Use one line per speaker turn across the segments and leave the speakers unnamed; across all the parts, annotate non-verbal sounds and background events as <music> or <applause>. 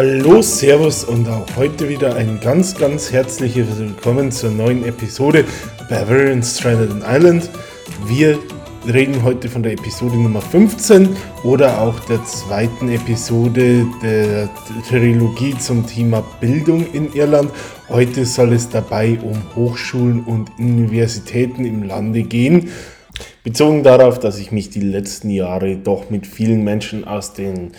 Hallo, Servus und auch heute wieder ein ganz, ganz herzliches Willkommen zur neuen Episode Bavarian Stranded Island. Wir reden heute von der Episode Nummer 15 oder auch der zweiten Episode der Trilogie zum Thema Bildung in Irland. Heute soll es dabei um Hochschulen und Universitäten im Lande gehen. Bezogen darauf, dass ich mich die letzten Jahre doch mit vielen Menschen aus, den,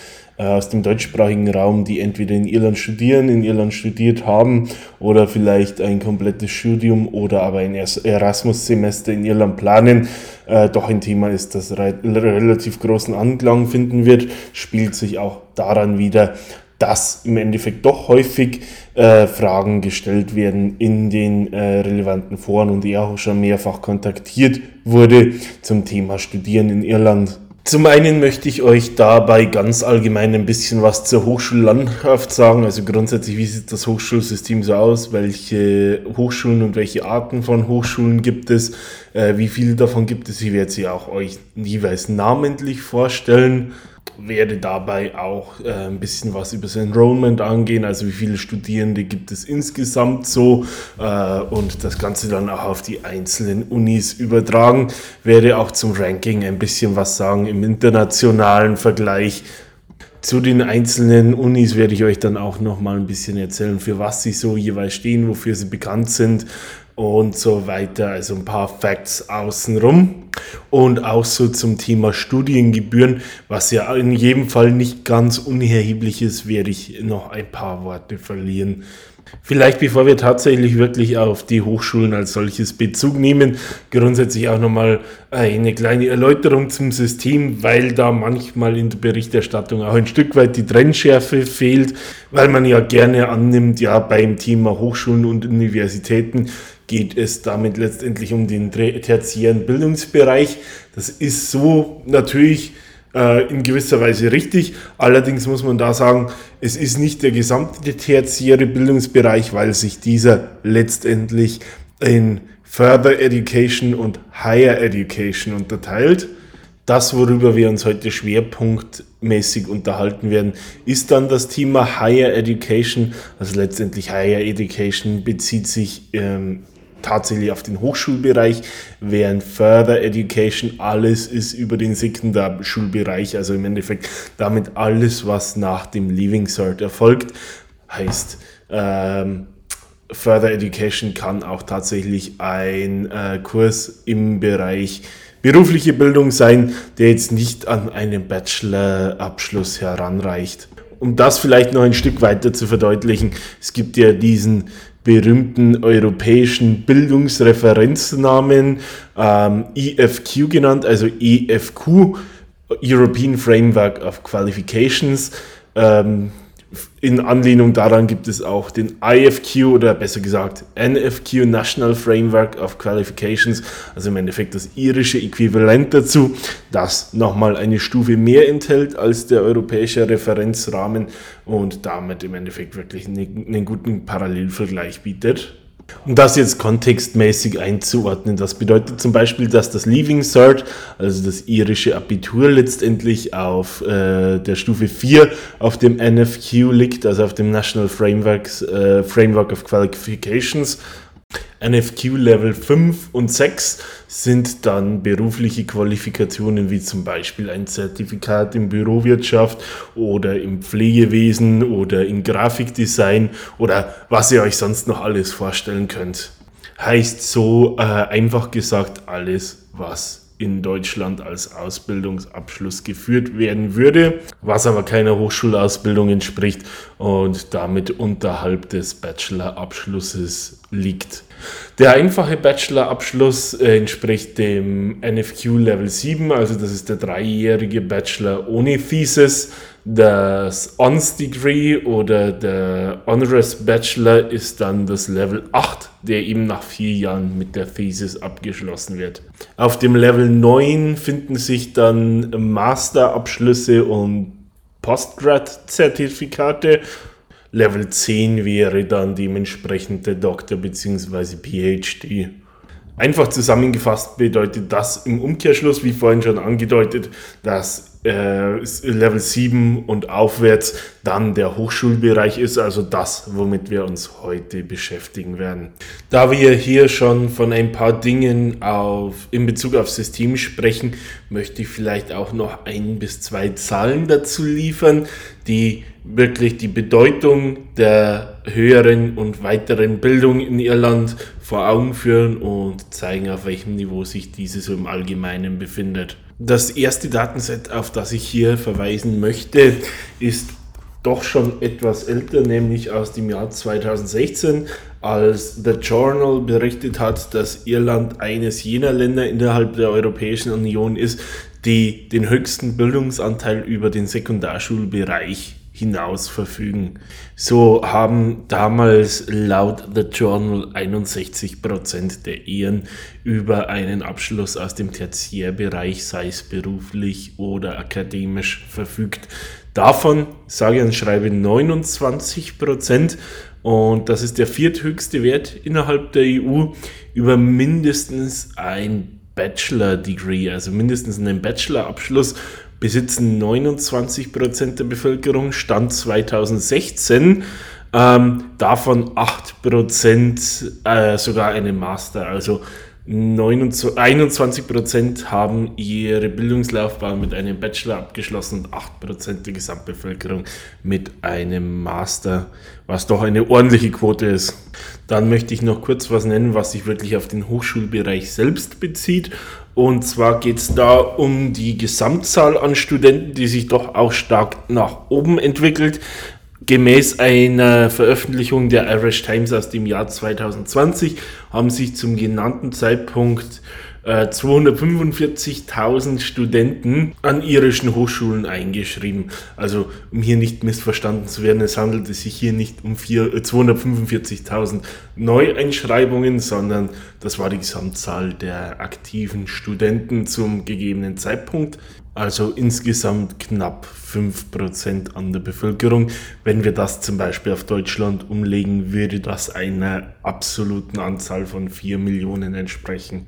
aus dem deutschsprachigen Raum, die entweder in Irland studieren, in Irland studiert haben oder vielleicht ein komplettes Studium oder aber ein Erasmus-Semester in Irland planen, äh, doch ein Thema ist, das re relativ großen Anklang finden wird, spielt sich auch daran wieder, dass im Endeffekt doch häufig äh, Fragen gestellt werden in den äh, relevanten Foren und er auch schon mehrfach kontaktiert wurde zum Thema Studieren in Irland. Zum einen möchte ich euch dabei ganz allgemein ein bisschen was zur Hochschullandschaft sagen. Also grundsätzlich, wie sieht das Hochschulsystem so aus? Welche Hochschulen und welche Arten von Hochschulen gibt es? Äh, wie viele davon gibt es? Ich werde sie auch euch jeweils namentlich vorstellen werde dabei auch äh, ein bisschen was über das Enrollment angehen, also wie viele Studierende gibt es insgesamt so äh, und das Ganze dann auch auf die einzelnen Unis übertragen. Werde auch zum Ranking ein bisschen was sagen im internationalen Vergleich. Zu den einzelnen Unis werde ich euch dann auch noch mal ein bisschen erzählen, für was sie so jeweils stehen, wofür sie bekannt sind und so weiter. Also ein paar Facts außenrum. Und auch so zum Thema Studiengebühren, was ja in jedem Fall nicht ganz unerheblich ist, werde ich noch ein paar Worte verlieren. Vielleicht bevor wir tatsächlich wirklich auf die Hochschulen als solches Bezug nehmen, grundsätzlich auch nochmal eine kleine Erläuterung zum System, weil da manchmal in der Berichterstattung auch ein Stück weit die Trennschärfe fehlt, weil man ja gerne annimmt, ja beim Thema Hochschulen und Universitäten geht es damit letztendlich um den tertiären Bildungsbereich. Das ist so natürlich äh, in gewisser Weise richtig. Allerdings muss man da sagen, es ist nicht der gesamte tertiäre Bildungsbereich, weil sich dieser letztendlich in Further Education und Higher Education unterteilt. Das, worüber wir uns heute schwerpunktmäßig unterhalten werden, ist dann das Thema Higher Education. Also letztendlich Higher Education bezieht sich ähm, tatsächlich auf den Hochschulbereich, während Further Education alles ist über den Sekundarschulbereich, also im Endeffekt damit alles, was nach dem Leaving Cert erfolgt, heißt ähm, Further Education kann auch tatsächlich ein äh, Kurs im Bereich berufliche Bildung sein, der jetzt nicht an einen Bachelor-Abschluss heranreicht. Um das vielleicht noch ein Stück weiter zu verdeutlichen, es gibt ja diesen berühmten europäischen Bildungsreferenznamen ähm, EFQ genannt, also EFQ, European Framework of Qualifications. Ähm, in Anlehnung daran gibt es auch den IFQ oder besser gesagt NFQ, National Framework of Qualifications, also im Endeffekt das irische Äquivalent dazu, das nochmal eine Stufe mehr enthält als der europäische Referenzrahmen und damit im Endeffekt wirklich einen, guten Parallelvergleich bietet. Um das jetzt kontextmäßig einzuordnen, das bedeutet zum Beispiel, dass das Leaving Cert, also das irische Abitur, letztendlich auf äh, der Stufe 4 auf dem NFQ liegt, also auf dem National Frameworks, äh, Framework of Qualifications NFQ Level 5 und 6 sind dann berufliche Qualifikationen wie zum Beispiel ein Zertifikat in Bürowirtschaft oder im Pflegewesen oder in Grafikdesign oder was ihr euch sonst noch alles vorstellen könnt. Heißt so äh, einfach gesagt alles, was in Deutschland als Ausbildungsabschluss geführt werden würde, was aber keiner Hochschulausbildung entspricht und damit unterhalb des Bachelorabschlusses liegt. Der einfache Bachelorabschluss äh, entspricht dem NFQ Level 7, also das ist der dreijährige Bachelor ohne Thesis. Das Honors Degree oder der Honoris Bachelor ist dann das Level 8, der eben nach vier Jahren mit der Thesis abgeschlossen wird. Auf dem Level 9 finden sich dann Masterabschlüsse und Postgrad-Zertifikate. Level 10 wäre dann dementsprechend der Doktor bzw. PhD. Einfach zusammengefasst bedeutet das im Umkehrschluss, wie vorhin schon angedeutet, dass äh, Level 7 und aufwärts dann der Hochschulbereich ist, also das, womit wir uns heute beschäftigen werden. Da wir hier schon von ein paar Dingen auf, in Bezug auf System sprechen, möchte ich vielleicht auch noch ein bis zwei Zahlen dazu liefern, die wirklich die Bedeutung der höheren und weiteren Bildung in Irland vor Augen führen und zeigen, auf welchem Niveau sich diese so im Allgemeinen befindet. Das erste Datenset, auf das ich hier verweisen möchte, ist doch schon etwas älter, nämlich aus dem Jahr 2016, als The Journal berichtet hat, dass Irland eines jener Länder innerhalb der Europäischen Union ist, die den höchsten Bildungsanteil über den Sekundarschulbereich hinaus verfügen. So haben damals laut The Journal 61% der Ehen über einen Abschluss aus dem Tertiärbereich, sei es beruflich oder akademisch, verfügt. Davon sage und schreibe 29% und das ist der vierthöchste Wert innerhalb der EU über mindestens ein Bachelor-Degree, also mindestens einen Bachelor-Abschluss besitzen 29 Prozent der Bevölkerung, Stand 2016. Ähm, davon 8 Prozent äh, sogar einen Master. Also 21 Prozent haben ihre Bildungslaufbahn mit einem Bachelor abgeschlossen und 8 Prozent der Gesamtbevölkerung mit einem Master, was doch eine ordentliche Quote ist. Dann möchte ich noch kurz was nennen, was sich wirklich auf den Hochschulbereich selbst bezieht. Und zwar geht es da um die Gesamtzahl an Studenten, die sich doch auch stark nach oben entwickelt. Gemäß einer Veröffentlichung der Irish Times aus dem Jahr 2020 haben sich zum genannten Zeitpunkt 245.000 äh, Studenten an irischen Hochschulen eingeschrieben. Also um hier nicht missverstanden zu werden, es handelt sich hier nicht um 245.000 äh, Neueinschreibungen, sondern das war die Gesamtzahl der aktiven Studenten zum gegebenen Zeitpunkt. Also insgesamt knapp 5% an der Bevölkerung. Wenn wir das zum Beispiel auf Deutschland umlegen, würde das einer absoluten Anzahl von 4 Millionen entsprechen.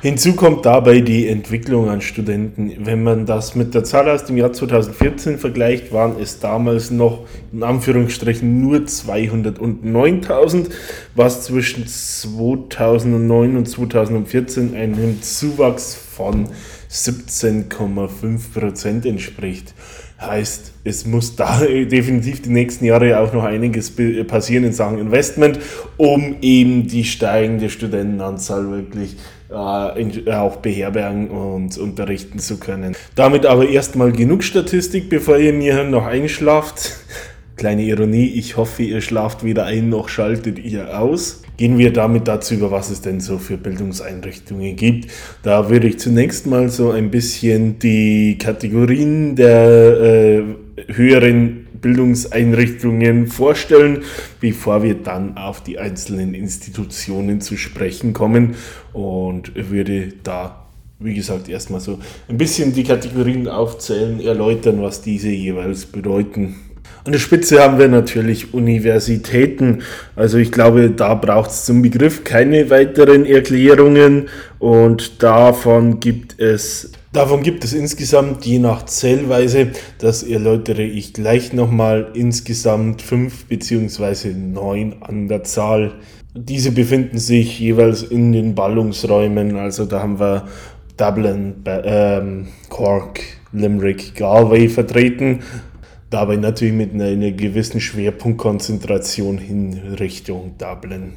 Hinzu kommt dabei die Entwicklung an Studenten. Wenn man das mit der Zahl aus dem Jahr 2014 vergleicht, waren es damals noch in Anführungsstrichen nur 209.000, was zwischen 2009 und 2014 einem Zuwachs von 17,5 Prozent entspricht. Heißt, es muss da <laughs> definitiv die nächsten Jahre auch noch einiges passieren in Sachen Investment, um eben die steigende Studentenanzahl wirklich äh, auch beherbergen und unterrichten zu können. Damit aber erstmal genug Statistik, bevor ihr mir noch einschlaft. <laughs> Kleine Ironie, ich hoffe, ihr schlaft weder ein noch schaltet ihr aus. Gehen wir damit dazu über, was es denn so für Bildungseinrichtungen gibt. Da würde ich zunächst mal so ein bisschen die Kategorien der äh, höheren Bildungseinrichtungen vorstellen, bevor wir dann auf die einzelnen Institutionen zu sprechen kommen und würde da wie gesagt, erstmal so ein bisschen die Kategorien aufzählen, erläutern, was diese jeweils bedeuten. An der Spitze haben wir natürlich Universitäten. Also ich glaube, da braucht es zum Begriff keine weiteren Erklärungen und davon gibt es Davon gibt es insgesamt je nach Zählweise, das erläutere ich gleich nochmal, insgesamt fünf beziehungsweise neun an der Zahl. Diese befinden sich jeweils in den Ballungsräumen, also da haben wir Dublin, ähm, Cork, Limerick, Galway vertreten, dabei natürlich mit einer, einer gewissen Schwerpunktkonzentration in Richtung Dublin.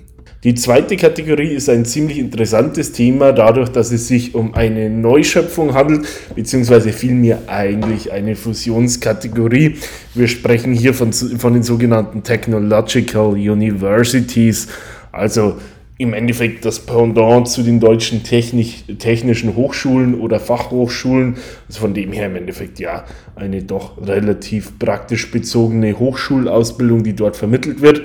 Die zweite Kategorie ist ein ziemlich interessantes Thema, dadurch, dass es sich um eine Neuschöpfung handelt, beziehungsweise vielmehr eigentlich eine Fusionskategorie. Wir sprechen hier von, von den sogenannten Technological Universities, also im Endeffekt das Pendant zu den deutschen Technik, technischen Hochschulen oder Fachhochschulen. Also von dem her im Endeffekt ja eine doch relativ praktisch bezogene Hochschulausbildung, die dort vermittelt wird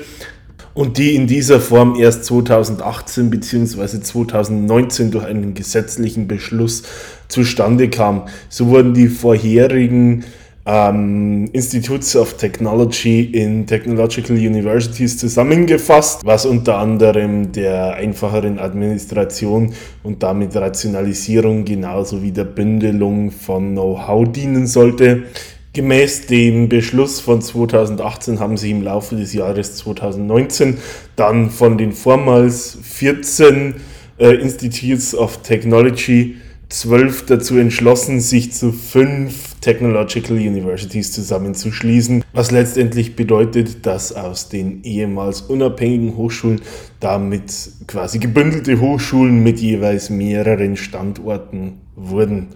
und die in dieser Form erst 2018 bzw. 2019 durch einen gesetzlichen Beschluss zustande kam. So wurden die vorherigen ähm, Institutes of Technology in Technological Universities zusammengefasst, was unter anderem der einfacheren Administration und damit Rationalisierung genauso wie der Bündelung von Know-how dienen sollte. Gemäß dem Beschluss von 2018 haben sie im Laufe des Jahres 2019 dann von den vormals 14 äh, Institutes of Technology zwölf dazu entschlossen, sich zu fünf Technological Universities zusammenzuschließen, was letztendlich bedeutet, dass aus den ehemals unabhängigen Hochschulen damit quasi gebündelte Hochschulen mit jeweils mehreren Standorten wurden.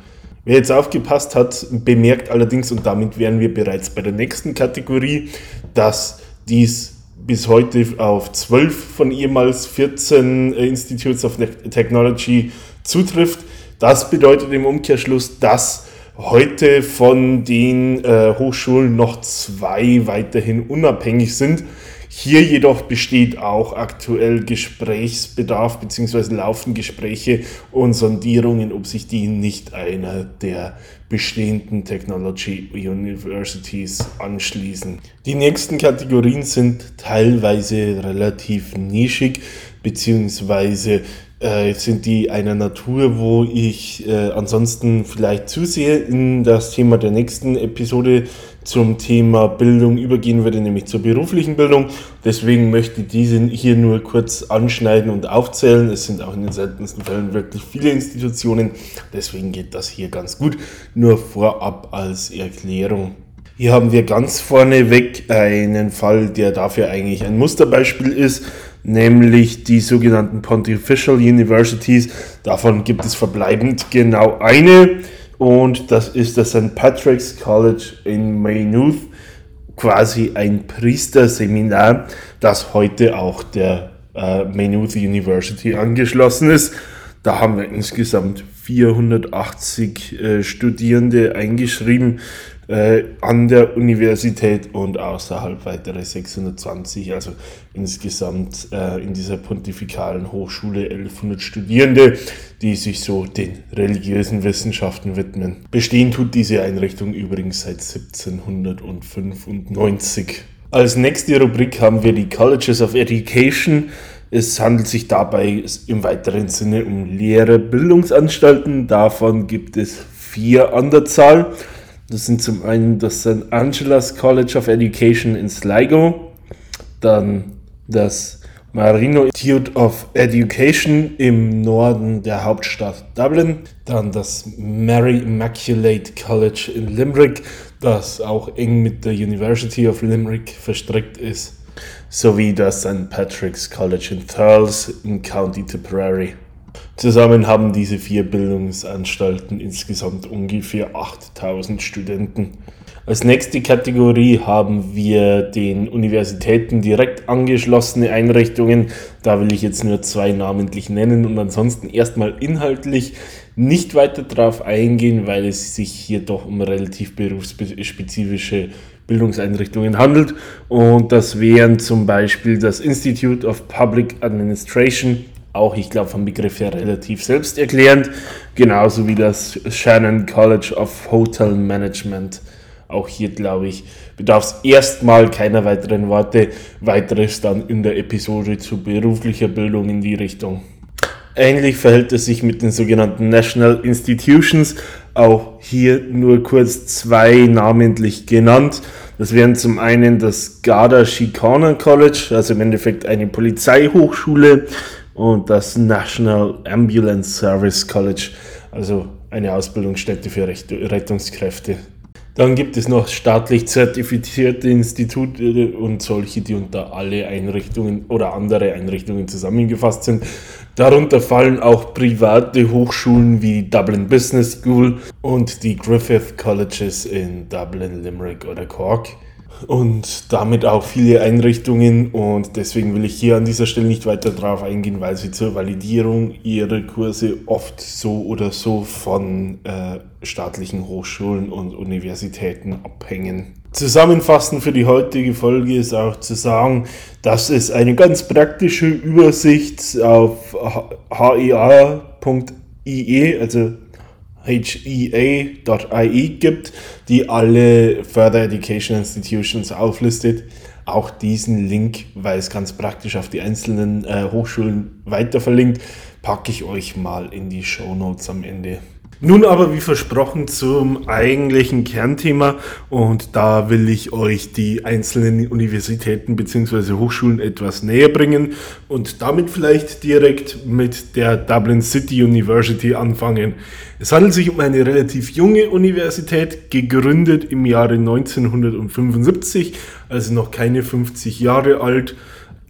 Wer jetzt aufgepasst hat, bemerkt allerdings, und damit wären wir bereits bei der nächsten Kategorie, dass dies bis heute auf 12 von ehemals 14 äh, Institutes of Technology zutrifft. Das bedeutet im Umkehrschluss, dass heute von den äh, Hochschulen noch zwei weiterhin unabhängig sind hier jedoch besteht auch aktuell Gesprächsbedarf bzw. laufen Gespräche und Sondierungen, ob sich die nicht einer der bestehenden Technology Universities anschließen. Die nächsten Kategorien sind teilweise relativ nischig bzw äh, sind die einer Natur, wo ich äh, ansonsten vielleicht zusehe in das Thema der nächsten Episode zum Thema Bildung übergehen würde, nämlich zur beruflichen Bildung. Deswegen möchte ich diese hier nur kurz anschneiden und aufzählen. Es sind auch in den seltensten Fällen wirklich viele Institutionen. Deswegen geht das hier ganz gut. Nur vorab als Erklärung. Hier haben wir ganz vorneweg einen Fall, der dafür eigentlich ein Musterbeispiel ist nämlich die sogenannten Pontifical Universities. Davon gibt es verbleibend genau eine und das ist das St. Patrick's College in Maynooth, quasi ein Priesterseminar, das heute auch der äh, Maynooth University angeschlossen ist. Da haben wir insgesamt 480 äh, Studierende eingeschrieben äh, an der Universität und außerhalb weitere 620, also insgesamt äh, in dieser pontifikalen Hochschule 1100 Studierende, die sich so den religiösen Wissenschaften widmen. Bestehen tut diese Einrichtung übrigens seit 1795. Als nächste Rubrik haben wir die Colleges of Education. Es handelt sich dabei im weiteren Sinne um Lehrerbildungsanstalten. Davon gibt es vier an der Zahl. Das sind zum einen das St. Angela's College of Education in Sligo, dann das Marino Institute of Education im Norden der Hauptstadt Dublin, dann das Mary Immaculate College in Limerick, das auch eng mit der University of Limerick verstrickt ist, sowie das St. Patrick's College in Thurles in County Tipperary. Zusammen haben diese vier Bildungsanstalten insgesamt ungefähr 8000 Studenten. Als nächste Kategorie haben wir den Universitäten direkt angeschlossene Einrichtungen. Da will ich jetzt nur zwei namentlich nennen und ansonsten erstmal inhaltlich nicht weiter darauf eingehen, weil es sich hier doch um relativ berufsspezifische Bildungseinrichtungen handelt. Und das wären zum Beispiel das Institute of Public Administration auch, ich glaube, vom Begriff her relativ selbsterklärend, genauso wie das Shannon College of Hotel Management. Auch hier, glaube ich, bedarf es erstmal keiner weiteren Worte, weiteres dann in der Episode zu beruflicher Bildung in die Richtung. Ähnlich verhält es sich mit den sogenannten National Institutions, auch hier nur kurz zwei namentlich genannt. Das wären zum einen das Garda Síochána College, also im Endeffekt eine Polizeihochschule und das National Ambulance Service College, also eine Ausbildungsstätte für Rettungskräfte. Dann gibt es noch staatlich zertifizierte Institute und solche, die unter alle Einrichtungen oder andere Einrichtungen zusammengefasst sind. Darunter fallen auch private Hochschulen wie Dublin Business School und die Griffith Colleges in Dublin, Limerick oder Cork und damit auch viele Einrichtungen und deswegen will ich hier an dieser Stelle nicht weiter drauf eingehen, weil sie zur Validierung ihrer Kurse oft so oder so von äh, staatlichen Hochschulen und Universitäten abhängen. Zusammenfassend für die heutige Folge ist auch zu sagen, dass es eine ganz praktische Übersicht auf hea.ie, also hea.ie gibt, die alle Further Education Institutions auflistet. Auch diesen Link, weil es ganz praktisch auf die einzelnen äh, Hochschulen weiter verlinkt, packe ich euch mal in die Show Notes am Ende. Nun aber wie versprochen zum eigentlichen Kernthema und da will ich euch die einzelnen Universitäten bzw. Hochschulen etwas näher bringen und damit vielleicht direkt mit der Dublin City University anfangen. Es handelt sich um eine relativ junge Universität, gegründet im Jahre 1975, also noch keine 50 Jahre alt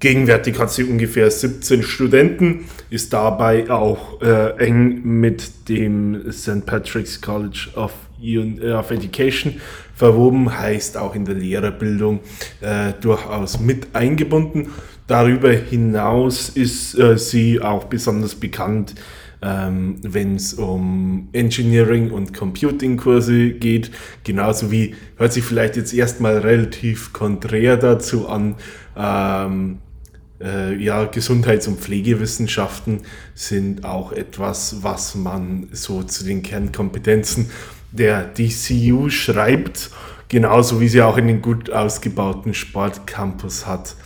Gegenwärtig hat sie ungefähr 17 Studenten, ist dabei auch äh, eng mit dem St. Patrick's College of, äh, of, Education verwoben, heißt auch in der Lehrerbildung äh, durchaus mit eingebunden. Darüber hinaus ist äh, sie auch besonders bekannt, ähm, wenn es um Engineering und Computing-Kurse geht, genauso wie, hört sich vielleicht jetzt erstmal relativ konträr dazu an, ähm, äh, ja, Gesundheits- und Pflegewissenschaften sind auch etwas, was man so zu den Kernkompetenzen der DCU schreibt, genauso wie sie auch einen gut ausgebauten Sportcampus hat.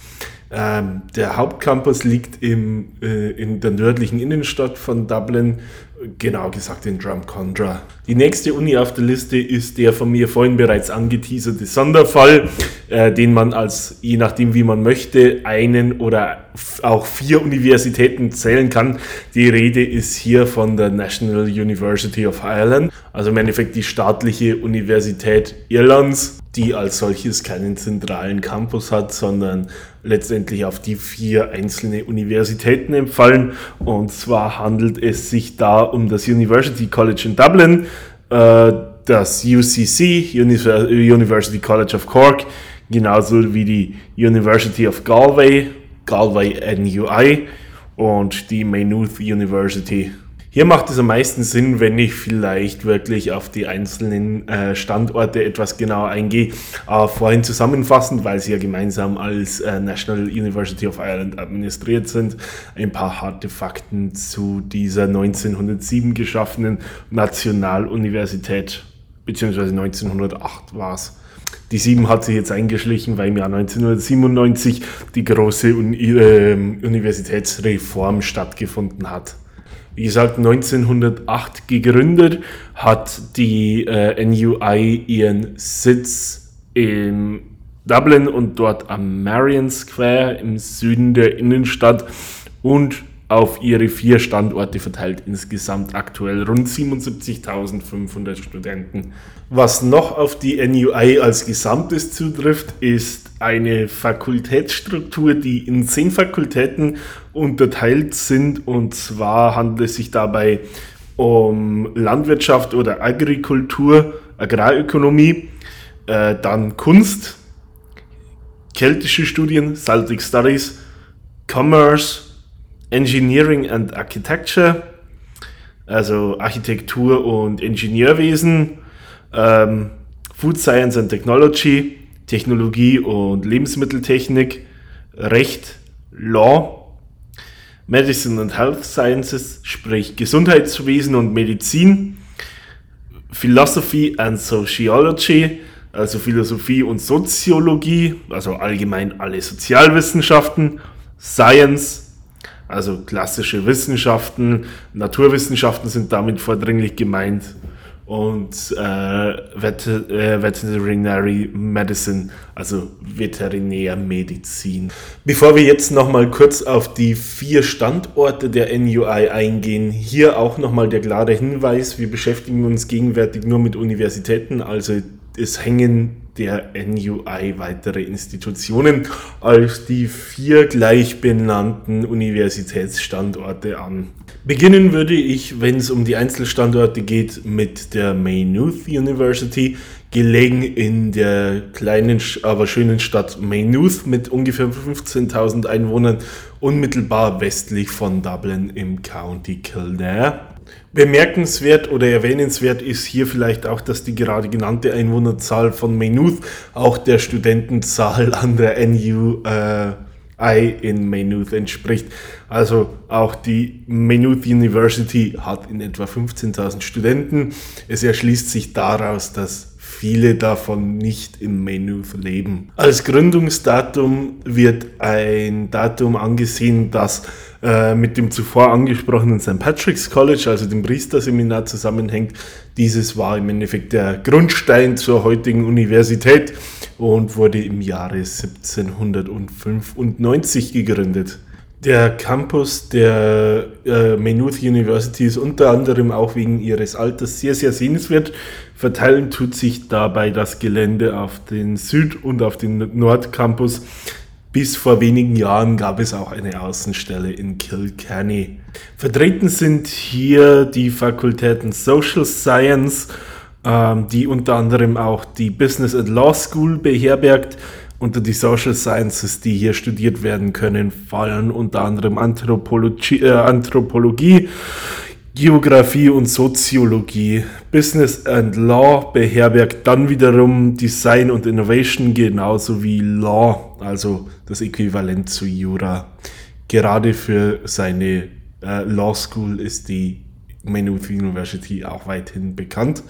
Ähm, der Hauptcampus liegt im, äh, in der nördlichen Innenstadt von Dublin, genau gesagt in Drumcondra. Die nächste Uni auf der Liste ist der von mir vorhin bereits angeteaserte Sonderfall, äh, den man als, je nachdem wie man möchte, einen oder auch vier Universitäten zählen kann. Die Rede ist hier von der National University of Ireland, also im Endeffekt die staatliche Universität Irlands die als solches keinen zentralen Campus hat, sondern letztendlich auf die vier einzelne Universitäten empfallen. Und zwar handelt es sich da um das University College in Dublin, äh, das UCC, University College of Cork, genauso wie die University of Galway, Galway NUI und die Maynooth University hier macht es am meisten Sinn, wenn ich vielleicht wirklich auf die einzelnen äh, Standorte etwas genauer eingehe. Aber vorhin zusammenfassend, weil sie ja gemeinsam als äh, National University of Ireland administriert sind, ein paar harte Fakten zu dieser 1907 geschaffenen Nationaluniversität, beziehungsweise 1908 war es. Die 7 hat sich jetzt eingeschlichen, weil im Jahr 1997 die große äh, Universitätsreform stattgefunden hat wie gesagt, 1908 gegründet, hat die äh, NUI ihren Sitz in Dublin und dort am Marion Square im Süden der Innenstadt und auf ihre vier Standorte verteilt insgesamt aktuell rund 77.500 Studenten. Was noch auf die NUI als Gesamtes zutrifft, ist eine Fakultätsstruktur, die in zehn Fakultäten unterteilt sind. Und zwar handelt es sich dabei um Landwirtschaft oder Agrikultur, Agrarökonomie, äh, dann Kunst, keltische Studien, Celtic Studies, Commerce, Engineering and Architecture, also Architektur und Ingenieurwesen, ähm, Food Science and Technology, Technologie und Lebensmitteltechnik, Recht, Law, Medicine and Health Sciences, sprich Gesundheitswesen und Medizin, Philosophy and Sociology, also Philosophie und Soziologie, also allgemein alle Sozialwissenschaften, Science, also klassische Wissenschaften, Naturwissenschaften sind damit vordringlich gemeint und äh, äh, Veterinary Medicine, also Veterinärmedizin. Bevor wir jetzt nochmal kurz auf die vier Standorte der NUI eingehen, hier auch nochmal der klare Hinweis, wir beschäftigen uns gegenwärtig nur mit Universitäten, also es hängen der NUI weitere Institutionen als die vier gleich benannten Universitätsstandorte an. Beginnen würde ich, wenn es um die Einzelstandorte geht, mit der Maynooth University, gelegen in der kleinen, aber schönen Stadt Maynooth mit ungefähr 15.000 Einwohnern, unmittelbar westlich von Dublin im County Kildare. Bemerkenswert oder erwähnenswert ist hier vielleicht auch, dass die gerade genannte Einwohnerzahl von Maynooth auch der Studentenzahl <laughs> an der NU äh, in Maynooth entspricht. Also auch die Maynooth University hat in etwa 15.000 Studenten. Es erschließt sich daraus, dass viele davon nicht in Maynooth leben. Als Gründungsdatum wird ein Datum angesehen, das äh, mit dem zuvor angesprochenen St. Patrick's College, also dem Priesterseminar, zusammenhängt. Dieses war im Endeffekt der Grundstein zur heutigen Universität und wurde im Jahre 1795 gegründet. Der Campus der äh, Maynooth University ist unter anderem auch wegen ihres Alters sehr, sehr sehenswert. Verteilen tut sich dabei das Gelände auf den Süd- und auf den Nordcampus. Bis vor wenigen Jahren gab es auch eine Außenstelle in Kilkenny. Vertreten sind hier die Fakultäten Social Science, ähm, die unter anderem auch die Business and Law School beherbergt unter die Social Sciences, die hier studiert werden können, fallen unter anderem Anthropologie, äh, Anthropologie Geografie und Soziologie. Business and Law beherbergt dann wiederum Design und Innovation genauso wie Law, also das Äquivalent zu Jura. Gerade für seine äh, Law School ist die Maynooth University auch weithin bekannt.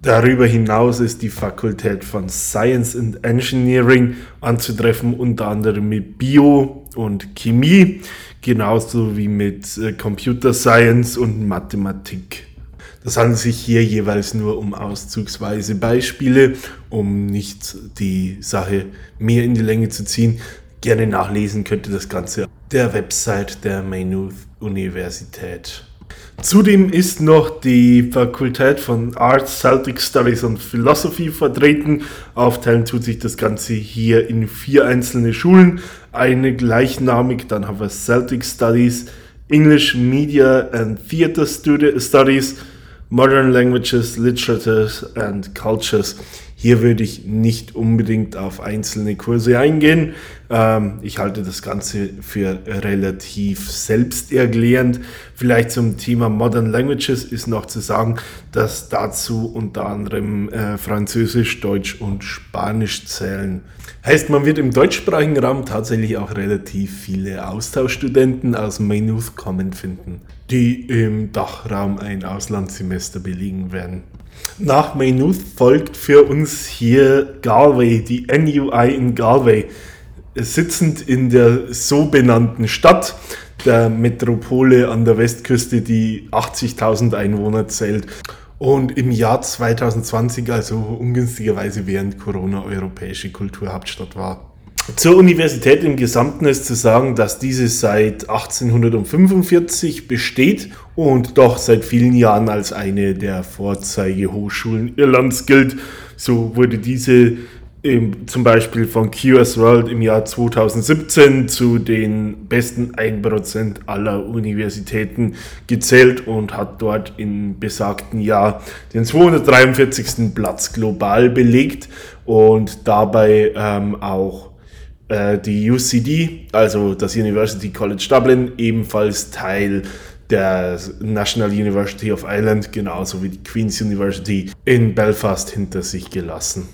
Darüber hinaus ist die Fakultät von Science and Engineering anzutreffen, unter anderem mit Bio und Chemie, genauso wie mit äh, Computer Science und Mathematik. Das handelt sich hier jeweils nur um auszugsweise Beispiele, um nicht die Sache mehr in die Länge zu ziehen. Gerne nachlesen könnte das Ganze der Website der Maynooth Universität. Zudem ist noch die Fakultät von Arts, Celtic Studies und Philosophy vertreten. Aufteilen tut sich das Ganze hier in vier einzelne Schulen. Eine gleichnamig, dann haben wir Celtic Studies, English Media and Theatre Studies, Modern Languages, Literatures and Cultures. Hier würde ich nicht unbedingt auf einzelne Kurse eingehen. Ähm, ich halte das Ganze für relativ selbsterklärend. Vielleicht zum Thema Modern Languages ist noch zu sagen, dass dazu unter anderem äh, Französisch, Deutsch und Spanisch zählen. Heißt, man wird im deutschsprachigen Raum tatsächlich auch relativ viele Austauschstudenten aus Maynooth kommen finden, die im Dachraum ein Auslandssemester belegen werden. Nach Maynooth folgt für uns hier Galway, die NUI in Galway, sitzend in der so benannten Stadt, der Metropole an der Westküste, die 80.000 Einwohner zählt und im Jahr 2020, also ungünstigerweise während Corona, europäische Kulturhauptstadt war. Zur Universität im Gesamten ist zu sagen, dass diese seit 1845 besteht und doch seit vielen Jahren als eine der Vorzeigehochschulen Irlands gilt. So wurde diese im, zum Beispiel von QS World im Jahr 2017 zu den besten 1% aller Universitäten gezählt und hat dort im besagten Jahr den 243. Platz global belegt und dabei ähm, auch äh, die UCD, also das University College Dublin, ebenfalls Teil der National University of Ireland, genauso wie die Queen's University in Belfast hinter sich gelassen.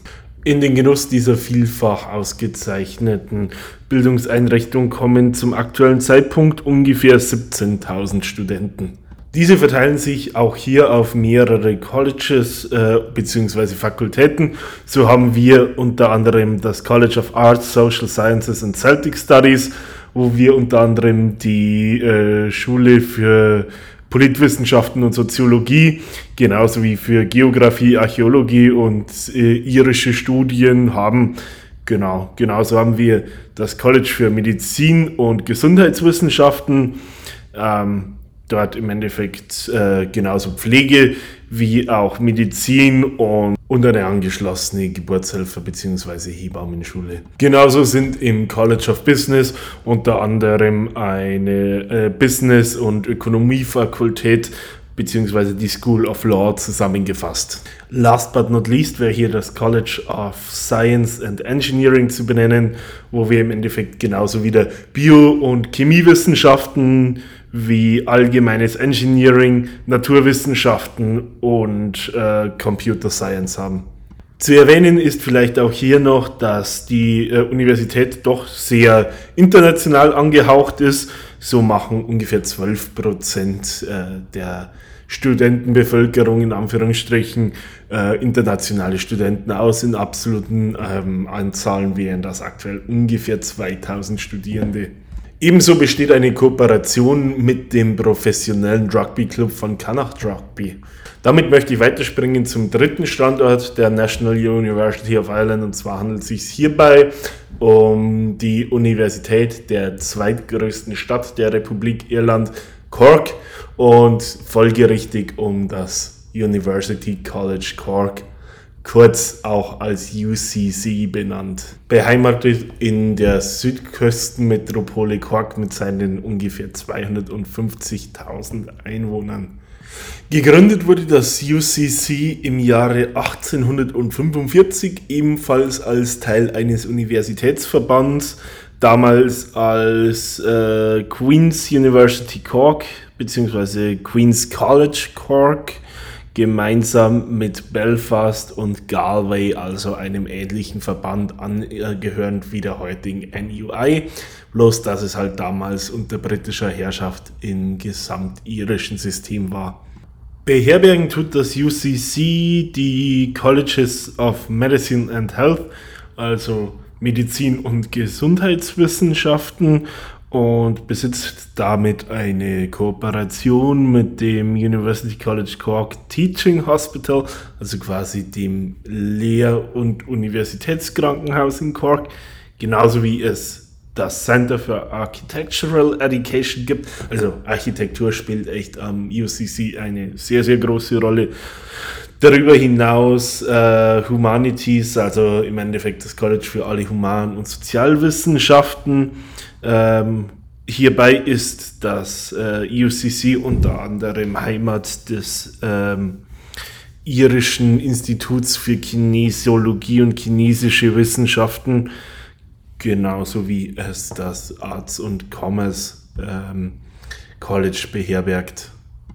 In den Genuss dieser vielfach ausgezeichneten Bildungseinrichtung kommen zum aktuellen Zeitpunkt ungefähr 17.000 Studenten. Diese verteilen sich auch hier auf mehrere Colleges äh, bzw. Fakultäten. So haben wir unter anderem das College of Arts, Social Sciences and Celtic Studies, wo wir unter anderem die äh, Schule für Politwissenschaften und Soziologie, genauso wie für Geografie, Archäologie und äh, irische Studien haben. Genau, genauso haben wir das College für Medizin und Gesundheitswissenschaften. Ähm, dort im Endeffekt äh, genauso Pflege wie auch Medizin und, und eine angeschlossene Geburtshelfer bzw. Hebammenschule. Genauso sind im College of Business unter anderem eine äh, Business- und Ökonomiefakultät bzw. die School of Law zusammengefasst. Last but not least wäre hier das College of Science and Engineering zu benennen, wo wir im Endeffekt genauso wieder Bio- und Chemiewissenschaften wie allgemeines Engineering, Naturwissenschaften und äh, Computer Science haben. Zu erwähnen ist vielleicht auch hier noch, dass die äh, Universität doch sehr international angehaucht ist. So machen ungefähr 12 Prozent äh, der Studentenbevölkerung in Anführungsstrichen äh, internationale Studenten aus. In absoluten ähm, Anzahlen wären das aktuell ungefähr 2000 Studierende. Ebenso besteht eine Kooperation mit dem professionellen Rugby-Club von Connacht Rugby. Damit möchte ich weiterspringen zum dritten Standort der National University of Ireland. Und zwar handelt es sich hierbei um die Universität der zweitgrößten Stadt der Republik Irland, Cork, und folgerichtig um das University College Cork kurz auch als UCC benannt. Beheimatet in der Südküstenmetropole Cork mit seinen ungefähr 250.000 Einwohnern. Gegründet wurde das UCC im Jahre 1845 ebenfalls als Teil eines Universitätsverbands, damals als äh, Queen's University Cork bzw. Queen's College Cork gemeinsam mit Belfast und Galway, also einem ähnlichen Verband angehörend wie der heutigen NUI, bloß dass es halt damals unter britischer Herrschaft im gesamtirischen System war. Beherbergen tut das UCC die Colleges of Medicine and Health, also Medizin und Gesundheitswissenschaften und besitzt damit eine Kooperation mit dem University College Cork Teaching Hospital, also quasi dem Lehr- und Universitätskrankenhaus in Cork, genauso wie es das Center for Architectural Education gibt. Also Architektur spielt echt am UCC eine sehr, sehr große Rolle. Darüber hinaus äh, Humanities, also im Endeffekt das College für alle Human- und Sozialwissenschaften ähm, hierbei ist das äh, UCC unter anderem Heimat des ähm, irischen Instituts für Kinesiologie und chinesische Wissenschaften, genauso wie es das Arts und Commerce ähm, College beherbergt.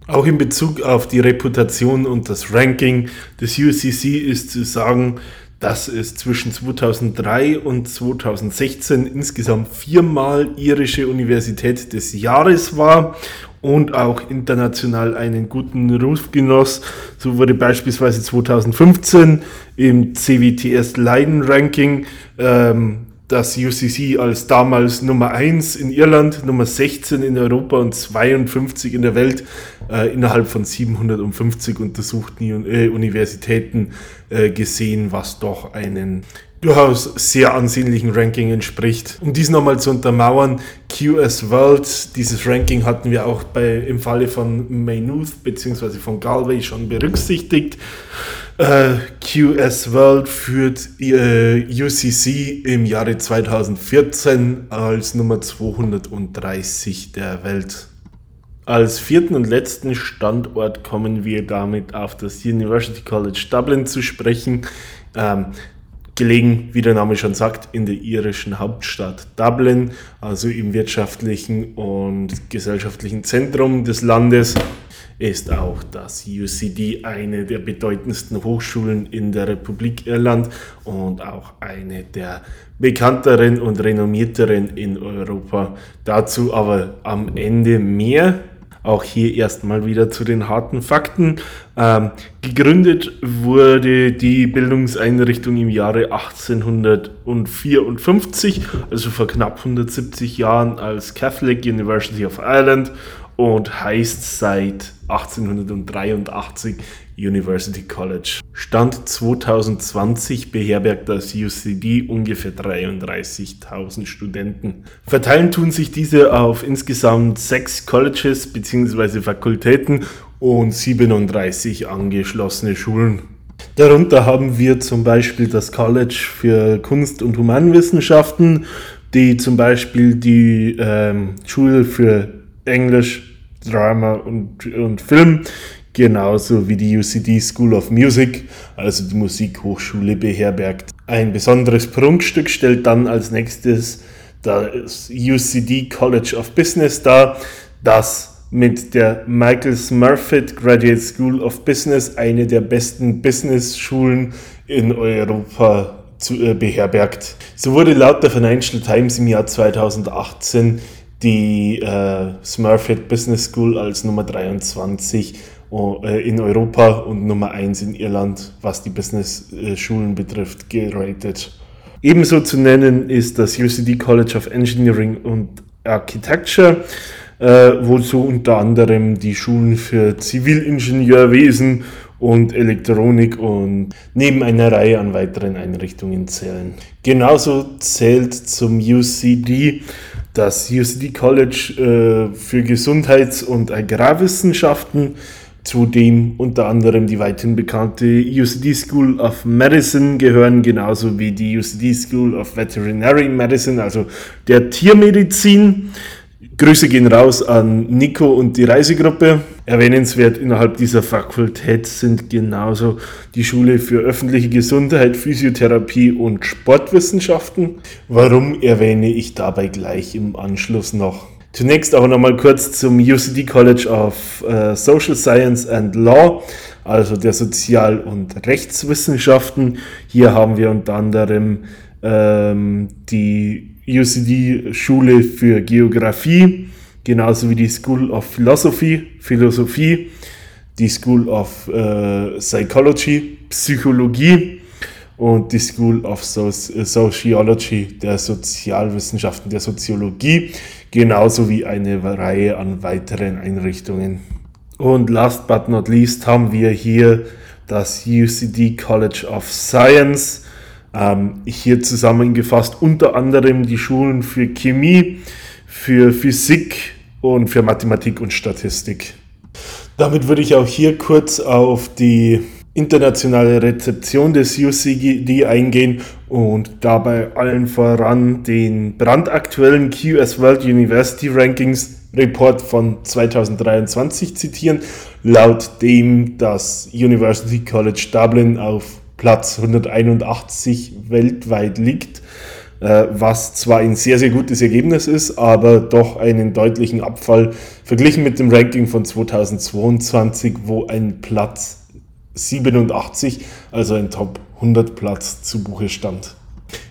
Auch in Bezug auf die Reputation und das Ranking des UCC ist zu sagen, dass es zwischen 2003 und 2016 insgesamt viermal irische Universität des Jahres war und auch international einen guten Ruf genoss. So wurde beispielsweise 2015 im CWTS Leiden Ranking ähm, das UCC als damals Nummer 1 in Irland, Nummer 16 in Europa und 52 in der Welt äh, innerhalb von 750 untersuchten äh, Universitäten äh, gesehen, was doch einen durchaus sehr ansehnlichen Ranking entspricht. Um dies nochmal zu untermauern, QS World, dieses Ranking hatten wir auch bei, im Falle von Maynooth bzw. von Galway schon berücksichtigt. Äh, QS World führt äh, UCC im Jahre 2014 als Nummer 230 der Welt. Als vierten und letzten Standort kommen wir damit auf das University College Dublin zu sprechen. Ähm, gelegen, wie der Name schon sagt, in der irischen Hauptstadt Dublin, also im wirtschaftlichen und gesellschaftlichen Zentrum des Landes ist auch das UCD eine der bedeutendsten Hochschulen in der Republik Irland und auch eine der bekannteren und renommierteren in Europa. Dazu aber am Ende mehr. Auch hier erstmal wieder zu den harten Fakten. Ähm, gegründet wurde die Bildungseinrichtung im Jahre 1854, also vor knapp 170 Jahren als Catholic University of Ireland und heißt seit 1883 University College. Stand 2020 beherbergt das UCD ungefähr 33.000 Studenten. Verteilen tun sich diese auf insgesamt sechs Colleges bzw. Fakultäten und 37 angeschlossene Schulen. Darunter haben wir zum Beispiel das College für Kunst- und Humanwissenschaften, die zum Beispiel die ähm, Schule für Englisch, Drama und, und Film, genauso wie die UCD School of Music, also die Musikhochschule, beherbergt. Ein besonderes Prunkstück stellt dann als nächstes das UCD College of Business dar, das mit der Michael Smurfit Graduate School of Business, eine der besten Business-Schulen in Europa zu, äh, beherbergt. So wurde laut der Financial Times im Jahr 2018 die äh, Smurfit Business School als Nummer 23 äh, in Europa und Nummer 1 in Irland, was die Business-Schulen betrifft, geratet. Ebenso zu nennen ist das UCD College of Engineering und Architecture, äh, wozu unter anderem die Schulen für Zivilingenieurwesen und Elektronik und neben einer Reihe an weiteren Einrichtungen zählen. Genauso zählt zum UCD das UCD College äh, für Gesundheits- und Agrarwissenschaften, Zudem unter anderem die weithin bekannte UCD School of Medicine gehören, genauso wie die UCD School of Veterinary Medicine, also der Tiermedizin. Grüße gehen raus an Nico und die Reisegruppe. Erwähnenswert innerhalb dieser Fakultät sind genauso die Schule für öffentliche Gesundheit, Physiotherapie und Sportwissenschaften. Warum erwähne ich dabei gleich im Anschluss noch? Zunächst aber nochmal kurz zum UCD College of uh, Social Science and Law, also der Sozial- und Rechtswissenschaften. Hier haben wir unter anderem ähm, die UCD Schule für Geografie, genauso wie die School of Philosophy, Philosophie, die School of äh, Psychology, Psychologie und die School of Sociology, der Sozialwissenschaften, der Soziologie genauso wie eine Reihe an weiteren Einrichtungen. Und last but not least haben wir hier das UCD College of Science, ähm, hier zusammengefasst unter anderem die Schulen für Chemie, für Physik und für Mathematik und Statistik. Damit würde ich auch hier kurz auf die internationale Rezeption des UCD eingehen und dabei allen voran den brandaktuellen QS World University Rankings Report von 2023 zitieren, laut dem das University College Dublin auf Platz 181 weltweit liegt, äh, was zwar ein sehr, sehr gutes Ergebnis ist, aber doch einen deutlichen Abfall verglichen mit dem Ranking von 2022, wo ein Platz 87, also ein Top 100 Platz zu Buche stand.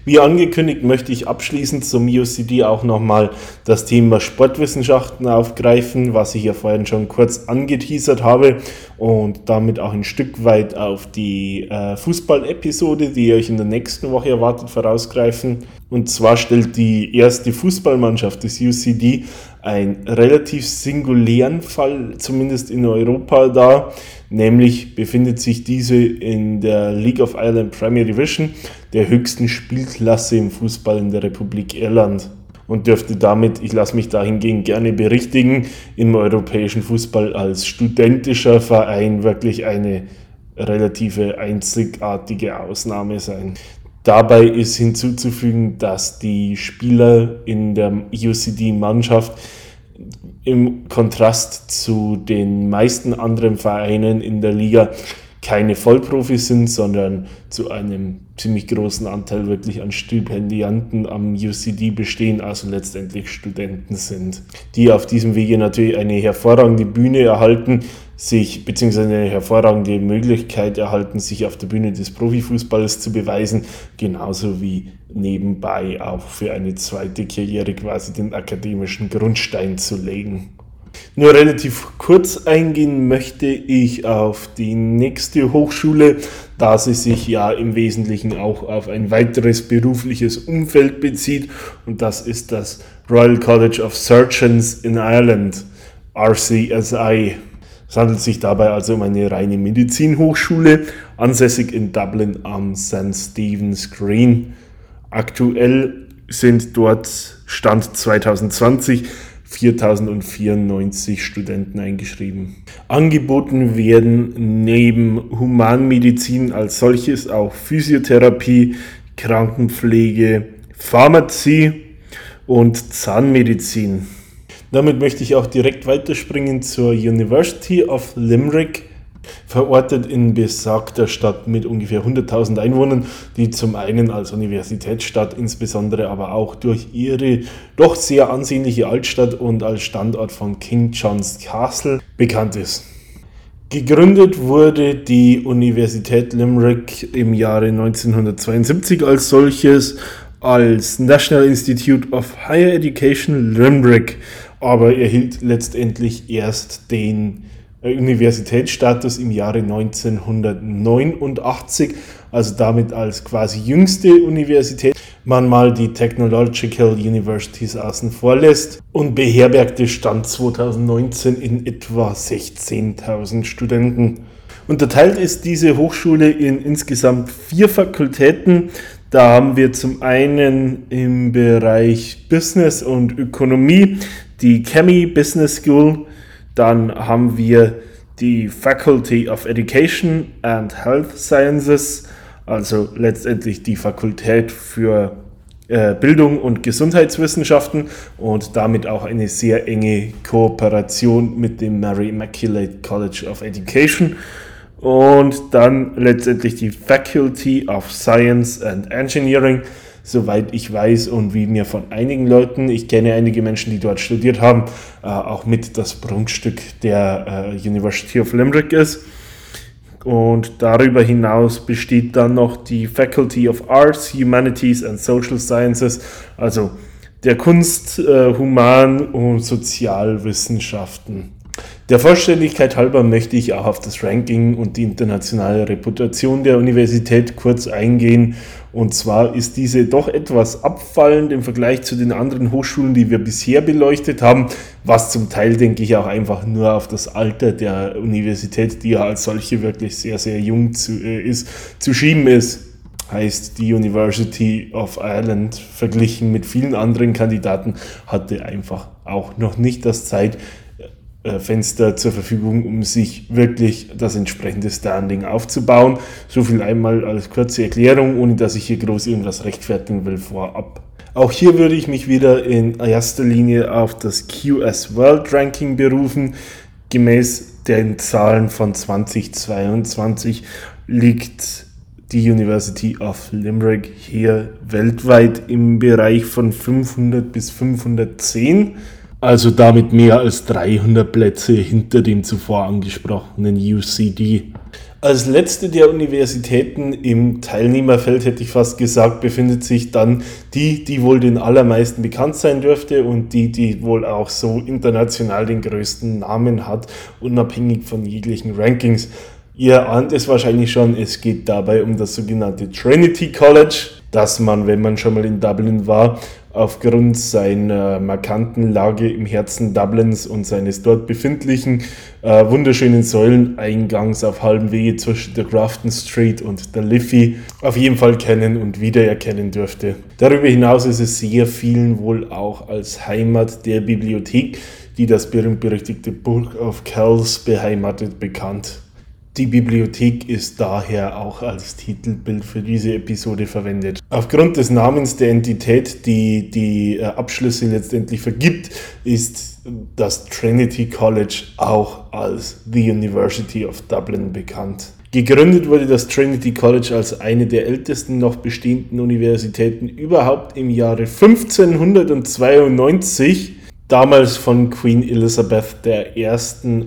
Wie angekündigt möchte ich abschließend zum UCD auch nochmal das Thema Sportwissenschaften aufgreifen, was ich ja vorhin schon kurz angeteasert habe und damit auch ein Stück weit auf die äh, Fußball-Episode, die euch in der nächsten Woche erwartet, vorausgreifen. Und zwar stellt die erste Fußballmannschaft des UCD einen relativ singulären Fall, zumindest in Europa, dar. Nämlich befindet sich diese in der League of Ireland Premier Division, der höchsten Spielklasse im Fußball in der Republik Irland. Und dürfte damit, ich lasse mich dahingehend gerne berichtigen, im europäischen Fußball als studentischer Verein wirklich eine relative einzigartige Ausnahme sein. Dabei ist hinzuzufügen, dass die Spieler in der UCD-Mannschaft im Kontrast zu den meisten anderen Vereinen in der Liga keine Vollprofis sind, sondern zu einem ziemlich großen Anteil wirklich an Stipendianten am UCD bestehen, also letztendlich Studenten sind, die auf diesem Wege natürlich eine hervorragende Bühne erhalten, sich beziehungsweise eine hervorragende Möglichkeit erhalten, sich auf der Bühne des Profifußballs zu beweisen, genauso wie nebenbei auch für eine zweite Karriere quasi den akademischen Grundstein zu legen. Nur relativ kurz eingehen möchte ich auf die nächste Hochschule, da sie sich ja im Wesentlichen auch auf ein weiteres berufliches Umfeld bezieht und das ist das Royal College of Surgeons in Ireland, RCSI. Es handelt sich dabei also um eine reine Medizinhochschule, ansässig in Dublin am St. Stephen's Green. Aktuell sind dort Stand 2020 4094 Studenten eingeschrieben. Angeboten werden neben Humanmedizin als solches auch Physiotherapie, Krankenpflege, Pharmazie und Zahnmedizin. Damit möchte ich auch direkt weiterspringen zur University of Limerick. verortet in besagter Stadt mit ungefähr 100.000 Einwohnern, die zum einen als Universitätsstadt, insbesondere aber auch durch ihre doch sehr ansehnliche Altstadt und als Standort von King John's Castle bekannt ist. Gegründet wurde die Universität Limerick im Jahre 1972 als solches als National Institute of Higher Education Limerick, aber erhielt letztendlich erst den äh, Universitätsstatus im Jahre 1989, also damit als quasi jüngste Universität man mal die Technological Universities außen vor lässt und beherbergte Stand 2019 in etwa 16.000 Studenten. Unterteilt ist diese Hochschule in insgesamt vier Fakultäten. Da haben wir zum einen im Bereich Business und Ökonomie die Chemie Business School, dann haben wir die Faculty of Education and Health Sciences, also letztendlich die Fakultät für äh, Bildung und Gesundheitswissenschaften und damit auch eine sehr enge Kooperation mit dem Mary Immaculate College of Education und dann letztendlich die Faculty of Science and Engineering, soweit ich weiß und wie mir von einigen Leuten, ich kenne einige Menschen, die dort studiert haben, äh, auch mit das Prunkstück der äh, University of Limerick ist. Und darüber hinaus besteht dann noch die Faculty of Arts, Humanities and Social Sciences, also der Kunst, äh, Human- und Sozialwissenschaften. Der Vollständigkeit halber möchte ich auch auf das Ranking und die internationale Reputation der Universität kurz eingehen. Und zwar ist diese doch etwas abfallend im Vergleich zu den anderen Hochschulen, die wir bisher beleuchtet haben, was zum Teil, denke ich, auch einfach nur auf das Alter der Universität, die ja als solche wirklich sehr, sehr jung zu, äh, ist, zu schieben ist heißt die University of Ireland verglichen mit vielen anderen Kandidaten hatte einfach auch noch nicht das Zeit, Fenster zur Verfügung, um sich wirklich das entsprechende Standing aufzubauen. So viel einmal als kurze Erklärung, ohne dass ich hier groß irgendwas rechtfertigen will vorab. Auch hier würde ich mich wieder in erster Linie auf das QS World Ranking berufen. Gemäß den Zahlen von 2022 liegt die University of Limerick hier weltweit im Bereich von 500 bis 510 also damit mehr als 300 Plätze hinter dem zuvor angesprochenen UCD. Als letzte der Universitäten im Teilnehmerfeld hätte ich fast gesagt, befindet sich dann die, die wohl den allermeisten bekannt sein dürfte und die, die wohl auch so international den größten Namen hat, unabhängig von jeglichen Rankings. Ihr ahnt es wahrscheinlich schon, es geht dabei um das sogenannte Trinity College, das man, wenn man schon mal in Dublin war, aufgrund seiner markanten Lage im Herzen Dublins und seines dort befindlichen äh, wunderschönen Säuleneingangs auf halbem Wege zwischen der Grafton Street und der Liffey auf jeden Fall kennen und wiedererkennen dürfte. Darüber hinaus ist es sehr vielen wohl auch als Heimat der Bibliothek, die das berühmt-berüchtigte Book of Kells beheimatet, bekannt. Die Bibliothek ist daher auch als Titelbild für diese Episode verwendet. Aufgrund des Namens der Entität, die die äh, Abschlüsse letztendlich vergibt, ist das Trinity College auch als The University of Dublin bekannt. Gegründet wurde das Trinity College als eine der ältesten noch bestehenden Universitäten überhaupt im Jahre 1592, damals von Queen Elizabeth I.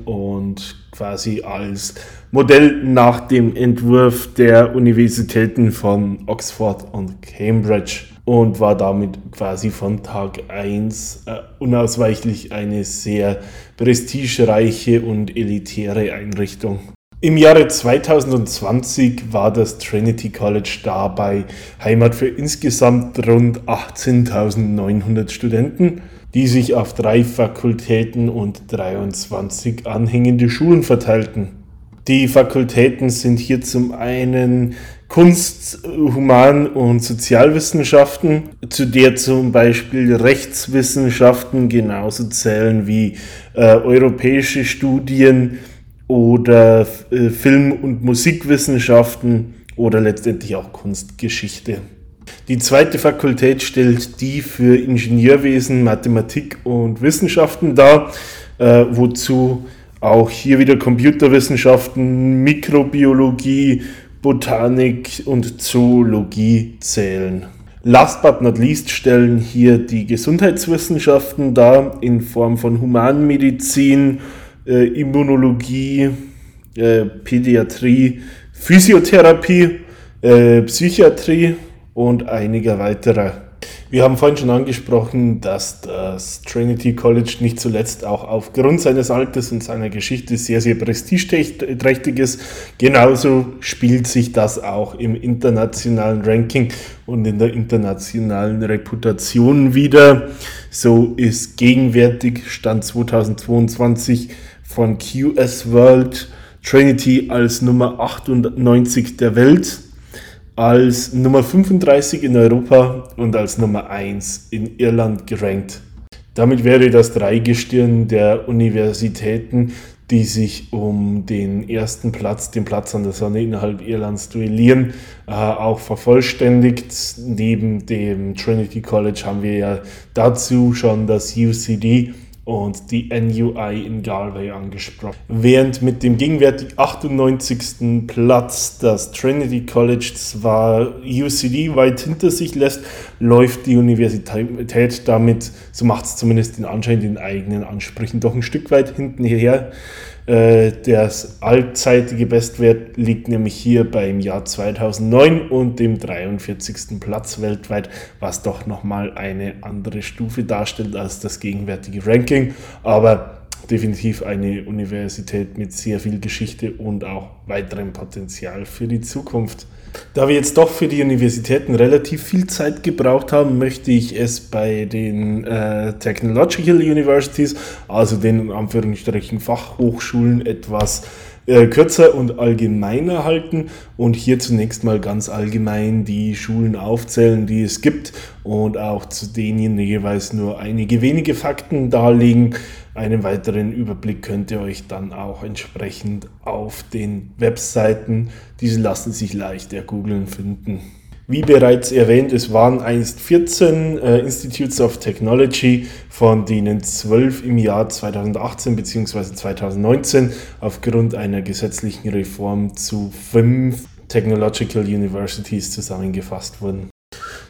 und quasi als Modell nach dem Entwurf der Universitäten von Oxford und Cambridge und war damit quasi von Tag 1 äh, unausweichlich eine sehr prestigereiche und elitäre Einrichtung. Im Jahre 2020 war das Trinity College dabei Heimat für insgesamt rund 18.900 Studenten, die sich auf drei Fakultäten und 23 anhängende Schulen verteilten. Die Fakultäten sind hier zum einen Kunst, Human- und Sozialwissenschaften, zu der zum Beispiel Rechtswissenschaften genauso zählen wie äh, europäische Studien oder äh, Film- und Musikwissenschaften oder letztendlich auch Kunstgeschichte. Die zweite Fakultät stellt die für Ingenieurwesen, Mathematik und Wissenschaften dar, äh, wozu Auch hier wieder Computerwissenschaften, Mikrobiologie, Botanik und Zoologie zählen. Last but not least stellen hier die Gesundheitswissenschaften dar in Form von Humanmedizin, äh, Immunologie, äh, Pädiatrie, Physiotherapie, äh, Psychiatrie und einiger weiterer. Wir haben vorhin schon angesprochen, dass das Trinity College nicht zuletzt auch aufgrund seines Alters und seiner Geschichte sehr, sehr prestigeträchtig ist. Genauso spielt sich das auch im internationalen Ranking und in der internationalen Reputation wieder. So ist gegenwärtig Stand 2022 von QS World Trinity als Nummer 98 der Welt als Nummer 35 in Europa und als Nummer 1 in Irland gerankt. Damit wäre das Dreigestirn der Universitäten, die sich um den ersten Platz, den Platz an der Sonne innerhalb Irlands duellieren, äh, auch vervollständigt. Neben dem Trinity College haben wir ja dazu schon das UCD und die NUI in Galway angesprochen. Während mit dem gegenwärtig 98. Platz das Trinity College zwar UCD weit hinter sich lässt, läuft die Universität damit, so macht es zumindest den Anschein, den eigenen Ansprüchen doch ein Stück weit hinten her. Äh, das allzeitige Bestwert liegt nämlich hier beim Jahr 2009 und dem 43. Platz weltweit, was doch nochmal eine andere Stufe darstellt als das gegenwärtige Ranking. Aber definitiv eine Universität mit sehr viel Geschichte und auch weiterem Potenzial für die Zukunft. Da wir jetzt doch für die Universitäten relativ viel Zeit gebraucht haben, möchte ich es bei den äh, Technological Universities, also den in Anführungsstrichen Fachhochschulen, etwas äh, kürzer und allgemeiner halten und hier zunächst mal ganz allgemein die Schulen aufzählen, die es gibt und auch zu denen jeweils nur einige wenige Fakten darlegen. Einen weiteren Überblick könnt ihr euch dann auch entsprechend auf den Webseiten, diese lassen sich leicht ergoogeln, finden. Wie bereits erwähnt, es waren einst 14 äh, Institutes of Technology, von denen 12 im Jahr 2018 bzw. 2019 aufgrund einer gesetzlichen Reform zu fünf Technological Universities zusammengefasst wurden.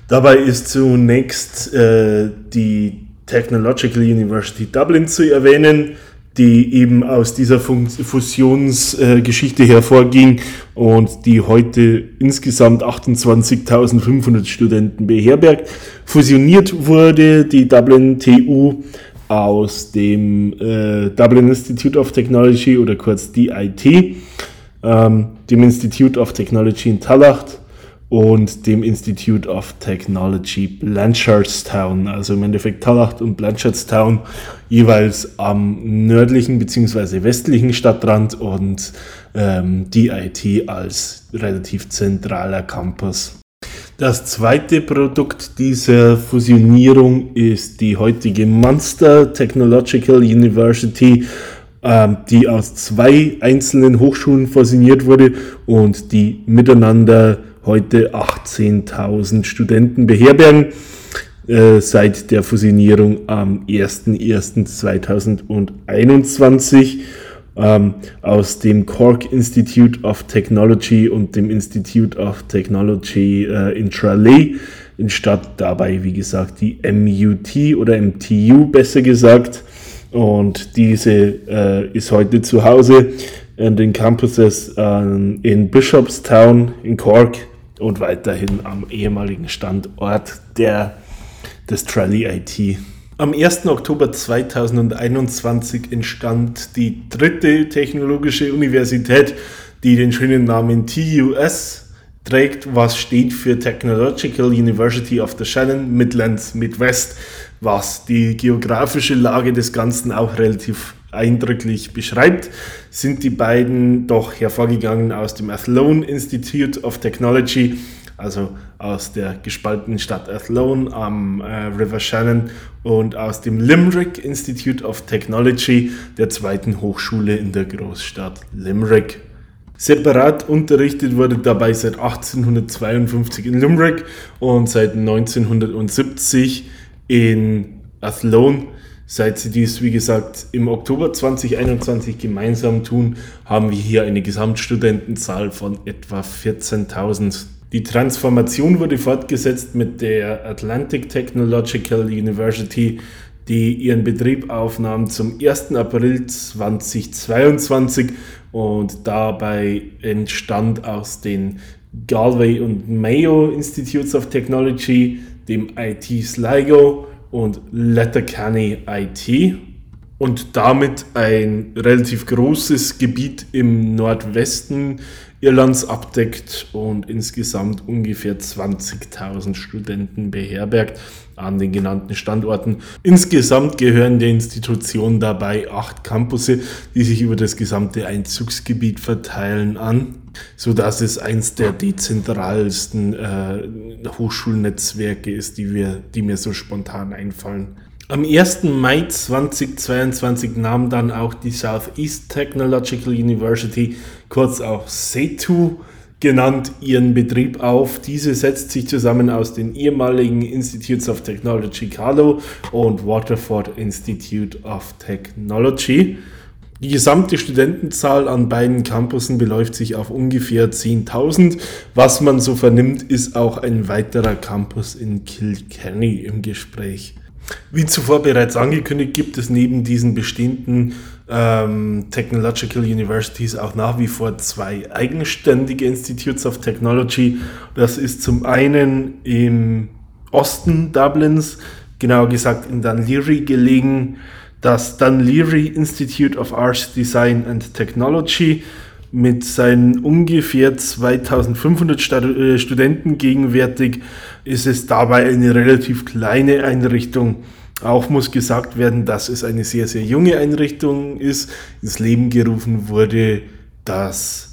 Dabei ist zunächst äh, die Technological University Dublin zu erwähnen, die eben aus dieser Fusionsgeschichte hervorging und die heute insgesamt 28.500 Studenten beherbergt. Fusioniert wurde die Dublin TU aus dem äh, Dublin Institute of Technology oder kurz DIT, ähm, dem Institute of Technology in Tallaght und dem Institute of Technology Blanchardstown, also im Endeffekt Tallaght und Blanchardstown, jeweils am nördlichen bzw. westlichen Stadtrand und ähm, DIT als relativ zentraler Campus. Das zweite Produkt dieser Fusionierung ist die heutige Munster Technological University, ähm, die aus zwei einzelnen Hochschulen fusioniert wurde und die miteinander heute 18.000 Studenten beherbergen. Äh, seit der Fusionierung am 01.01.2021 ähm, aus dem Cork Institute of Technology und dem Institute of Technology äh, in Tralee entstand dabei, wie gesagt, die MUT oder MTU besser gesagt. Und diese äh, ist heute zu Hause in den Campuses äh, in Bishopstown in Cork und weiterhin am ehemaligen Standort der, des Trally IT. Am 1. Oktober 2021 entstand die dritte technologische Universität, die den schönen Namen TUS trägt, was steht für Technological University of the Shannon Midlands Midwest, was die geografische Lage des Ganzen auch relativ eindrücklich beschreibt, sind die beiden doch hervorgegangen aus dem Athlone Institute of Technology, also aus der gespaltenen Stadt Athlone am äh, River Shannon und aus dem Limerick Institute of Technology, der zweiten Hochschule in der Großstadt Limerick. Separat unterrichtet wurde dabei seit 1852 in Limerick und seit 1970 in Athlone Seit sie dies, wie gesagt, im Oktober 2021 gemeinsam tun, haben wir hier eine Gesamtstudentenzahl von etwa 14.000. Die Transformation wurde fortgesetzt mit der Atlantic Technological University, die ihren Betrieb aufnahm zum 1. April 2022 und dabei entstand aus den Galway und Mayo Institutes of Technology, dem IT Sligo, und Letterkenny IT und damit ein relativ großes Gebiet im Nordwesten Irlands abdeckt und insgesamt ungefähr 20.000 Studenten beherbergt an den genannten Standorten. Insgesamt gehören der Institution dabei acht Campusse, die sich über das gesamte Einzugsgebiet verteilen an, sodass es eins der dezentralsten äh, Hochschulnetzwerke ist, die, wir, die mir so spontan einfallen. Am 1. Mai 2022 nahm dann auch die Southeast Technological University, kurz auch SETU genannt, ihren Betrieb auf. Diese setzt sich zusammen aus den ehemaligen Institutes of Technology Carlo und Waterford Institute of Technology. Die gesamte Studentenzahl an beiden Campussen beläuft sich auf ungefähr 10.000. Was man so vernimmt, ist auch ein weiterer Campus in Kilkenny im Gespräch. Wie zuvor bereits angekündigt, gibt es neben diesen bestehenden ähm, Technological Universities auch nach wie vor zwei eigenständige Institutes of Technology. Das ist zum einen im Osten Dublins, genauer gesagt in Dunleary gelegen, das Dunleary Institute of Arts, Design and Technology mit seinen ungefähr 2500 äh, Studenten gegenwärtig ist es dabei eine relativ kleine Einrichtung. Auch muss gesagt werden, dass es eine sehr, sehr junge Einrichtung ist. Ins Leben gerufen wurde das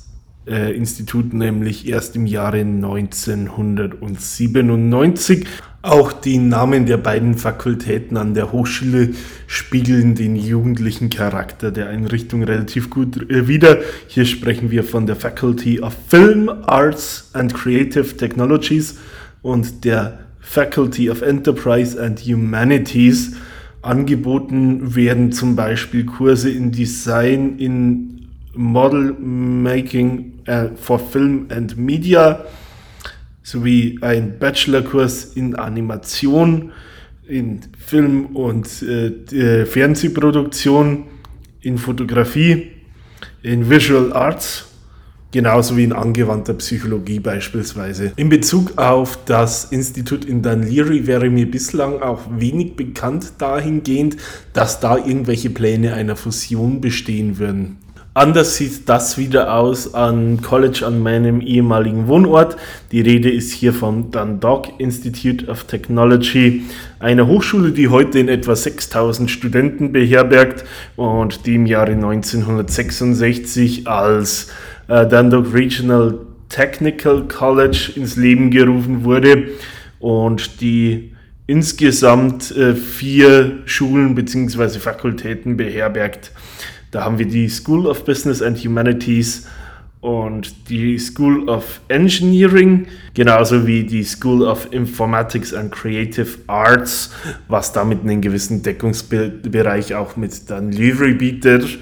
äh, Institut nämlich erst im Jahre 1997. Auch die Namen der beiden Fakultäten an der Hochschule spiegeln den jugendlichen Charakter der Einrichtung relativ gut äh, wider. Hier sprechen wir von der Faculty of Film, Arts and Creative Technologies und der Faculty of Enterprise and Humanities. Angeboten werden zum Beispiel Kurse in Design, in Model Making uh, for Film and Media sowie ein Bachelorkurs in Animation, in Film- und äh, Fernsehproduktion, in Fotografie, in Visual Arts Genauso wie in angewandter Psychologie beispielsweise. In Bezug auf das Institut in Dunleary wäre mir bislang auch wenig bekannt dahingehend, dass da irgendwelche Pläne einer Fusion bestehen würden. Anders sieht das wieder aus an College an meinem ehemaligen Wohnort. Die Rede ist hier vom Dundalk Institute of Technology, einer Hochschule, die heute in etwa 6000 Studenten beherbergt und die im Jahre 1966 als äh, Dundalk Regional Technical College ins Leben gerufen wurde und die insgesamt äh, vier Schulen bzw. Fakultäten beherbergt. Da haben wir die School of Business and Humanities und die School of Engineering, genauso wie die School of Informatics and Creative Arts, was damit einen gewissen Deckungsbereich auch mit dann Livery bietet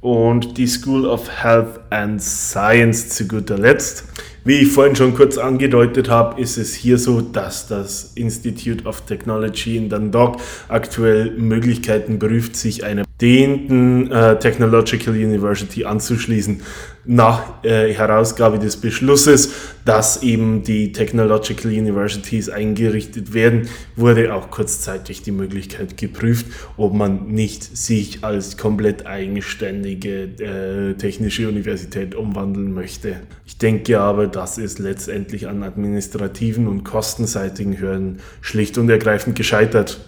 und die School of Health and Science zu guter Letzt. Wie ich vorhin schon kurz angedeutet habe, ist es hier so, dass das Institute of Technology in Dundalk aktuell Möglichkeiten prüft, sich einer den äh, Technological University anzuschließen. Nach äh, Herausgabe des Beschlusses, dass eben die Technological Universities eingerichtet werden, wurde auch kurzzeitig die Möglichkeit geprüft, ob man nicht sich als komplett eigenständige äh, technische Universität umwandeln möchte. Ich denke aber, dass es letztendlich an administrativen und kostenseitigen Hürden schlicht und ergreifend gescheitert.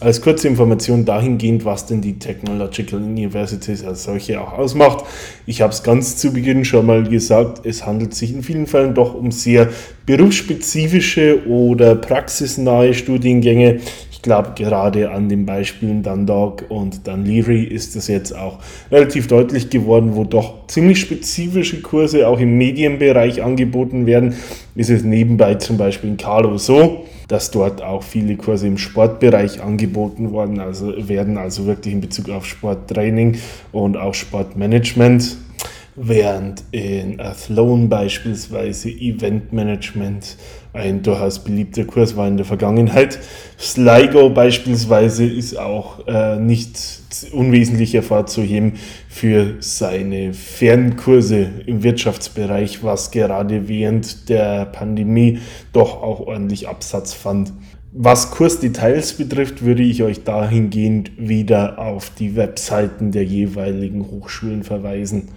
Als kurze Information dahingehend, was denn die Technological Universities als solche auch ausmacht. Ich habe es ganz zu Beginn schon mal gesagt, es handelt sich in vielen Fällen doch um sehr berufsspezifische oder praxisnahe Studiengänge. Ich glaube, gerade an den Beispielen Dundalk und Dunleary ist das jetzt auch relativ deutlich geworden, wo doch ziemlich spezifische Kurse auch im Medienbereich angeboten werden. Ist es nebenbei zum Beispiel in Carlo so, dass dort auch viele Kurse im Sportbereich angeboten worden, also werden also wirklich in Bezug auf Sporttraining und auch Sportmanagement während in Athlone beispielsweise Eventmanagement ein durchaus beliebter Kurs war in der Vergangenheit. Sligo beispielsweise ist auch äh, nicht unwesentlich hervorzuheben für seine Fernkurse im Wirtschaftsbereich, was gerade während der Pandemie doch auch ordentlich Absatz fand. Was Kursdetails betrifft, würde ich euch dahingehend wieder auf die Webseiten der jeweiligen Hochschulen verweisen.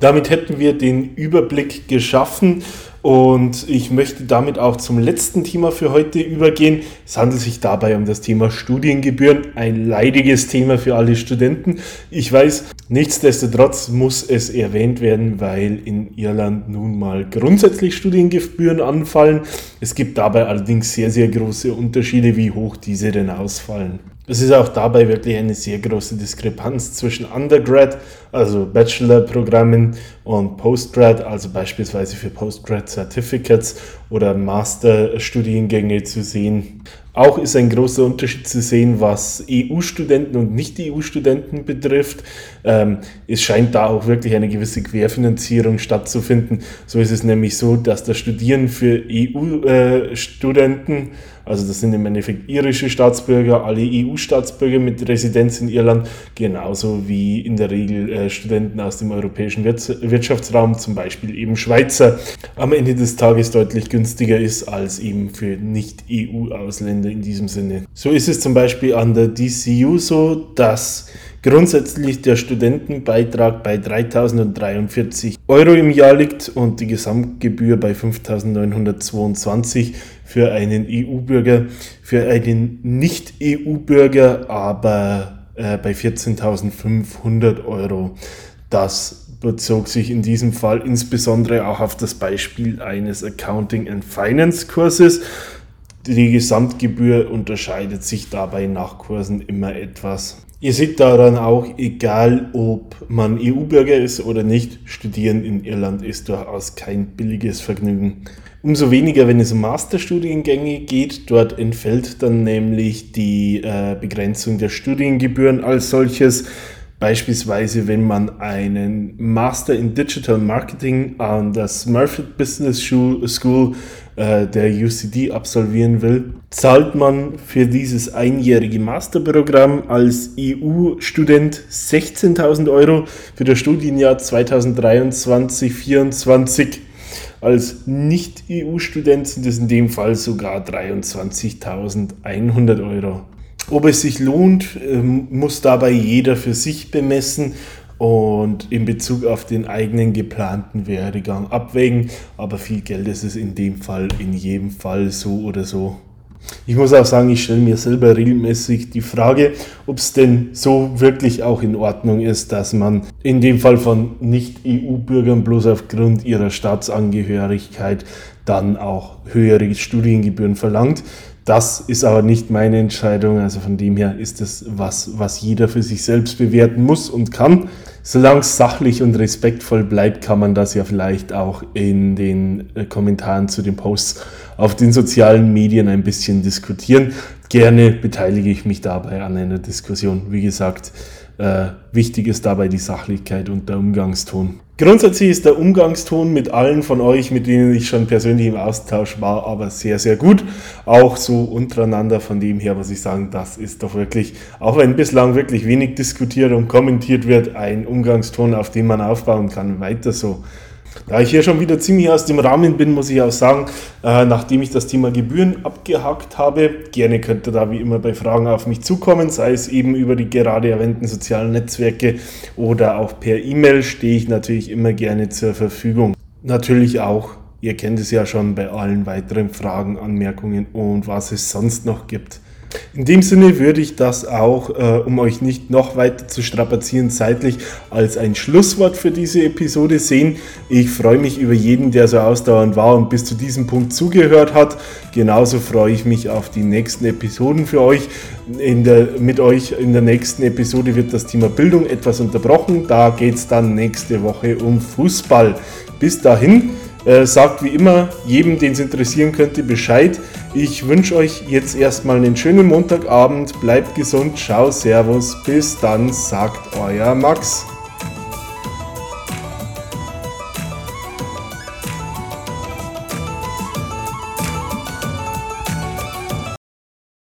Damit hätten wir den Überblick geschaffen und ich möchte damit auch zum letzten Thema für heute übergehen. Es handelt sich dabei um das Thema Studiengebühren, ein leidiges Thema für alle Studenten. Ich weiß, nichtsdestotrotz muss es erwähnt werden, weil in Irland nun mal grundsätzlich Studiengebühren anfallen. Es gibt dabei allerdings sehr, sehr große Unterschiede, wie hoch diese denn ausfallen. Es ist auch dabei wirklich eine sehr große Diskrepanz zwischen Undergrad, also Bachelor-Programmen und Postgrad, also beispielsweise für Postgrad Certificates oder Master-Studiengänge zu sehen. Auch ist ein großer Unterschied zu sehen, was EU-Studenten und Nicht-EU-Studenten betrifft. Ähm, es scheint da auch wirklich eine gewisse Querfinanzierung stattzufinden. So ist es nämlich so, dass das Studieren für EU-Studenten äh, also das sind im Endeffekt irische Staatsbürger, alle EU-Staatsbürger mit Residenz in Irland, genauso wie in der Regel äh, Studenten aus dem europäischen Wirtschaftsraum, zum Beispiel eben Schweizer, am Ende des Tages deutlich günstiger ist als eben für Nicht-EU-Ausländer in diesem Sinne. So ist es zum Beispiel an der DCU so, dass grundsätzlich der Studentenbeitrag bei 3.043 Euro im Jahr liegt und die Gesamtgebühr bei 5.922 für einen EU-Bürger, für einen Nicht-EU-Bürger aber äh, bei 14.500 Euro. Das bezog sich in diesem Fall insbesondere auch auf das Beispiel eines Accounting and Finance Kurses. Die Gesamtgebühr unterscheidet sich dabei nach Kursen immer etwas. Ihr seht daran auch, egal ob man EU-Bürger ist oder nicht, Studieren in Irland ist durchaus kein billiges Vergnügen. Umso weniger, wenn es um Masterstudiengänge geht. Dort entfällt dann nämlich die äh, Begrenzung der Studiengebühren als solches. Beispielsweise, wenn man einen Master in Digital Marketing an der Smurfit Business School äh, der UCD absolvieren will, zahlt man für dieses einjährige Masterprogramm als EU-Student 16.000 Euro für das Studienjahr 2023-2024 als Nicht-EU-Student sind es in dem Fall sogar 23.100 Euro. Ob es sich lohnt, ähm, muss dabei jeder für sich bemessen und in Bezug auf den eigenen geplanten Werdegang abwägen. Aber viel Geld ist es in dem Fall in jedem Fall so oder so. Ich muss auch sagen, ich stelle mir selber regelmäßig die Frage, ob es denn so wirklich auch in Ordnung ist, dass man in dem Fall von Nicht-EU-Bürgern bloß aufgrund ihrer Staatsangehörigkeit dann auch höhere Studiengebühren verlangt. Das ist aber nicht meine Entscheidung, also von dem her ist es was, was jeder für sich selbst bewerten muss und kann. Solange es sachlich und respektvoll bleibt, kann man das ja vielleicht auch in den äh, Kommentaren zu den Posts auf den sozialen Medien ein bisschen diskutieren. Gerne beteilige ich mich dabei an einer Diskussion. Wie gesagt, äh, wichtig ist dabei die Sachlichkeit und der Umgangston. Grundsätzlich ist der Umgangston mit allen von euch, mit denen ich schon persönlich im Austausch war, aber sehr, sehr gut. Auch so untereinander. Von dem her muss ich sagen, das ist doch wirklich, auch wenn bislang wirklich wenig diskutiert und kommentiert wird, ein Umgangston, auf den man aufbauen kann. Weiter so. Da ich hier schon wieder ziemlich aus dem Rahmen bin, muss ich auch sagen, äh, nachdem ich das Thema Gebühren abgehakt habe, gerne könnt ihr da wie immer bei Fragen auf mich zukommen, sei es eben über die gerade erwähnten sozialen Netzwerke oder auch per E-Mail, stehe ich natürlich immer gerne zur Verfügung. Natürlich auch, ihr kennt es ja schon bei allen weiteren Fragen, Anmerkungen und was es sonst noch gibt. In dem Sinne würde ich das auch, äh, um euch nicht noch weiter zu strapazieren, zeitlich als ein Schlusswort für diese Episode sehen. Ich freue mich über jeden, der so ausdauernd war und bis zu diesem Punkt zugehört hat. Genauso freue ich mich auf die nächsten Episoden für euch. Der, mit euch in der nächsten Episode wird das Thema Bildung etwas unterbrochen. Da geht es dann nächste Woche um Fußball. Bis dahin äh, sagt wie immer jedem, den es interessieren könnte, Bescheid. Ich wünsche euch jetzt erstmal einen schönen Montagabend. Bleibt gesund. Ciao, Servus. Bis dann, sagt euer Max.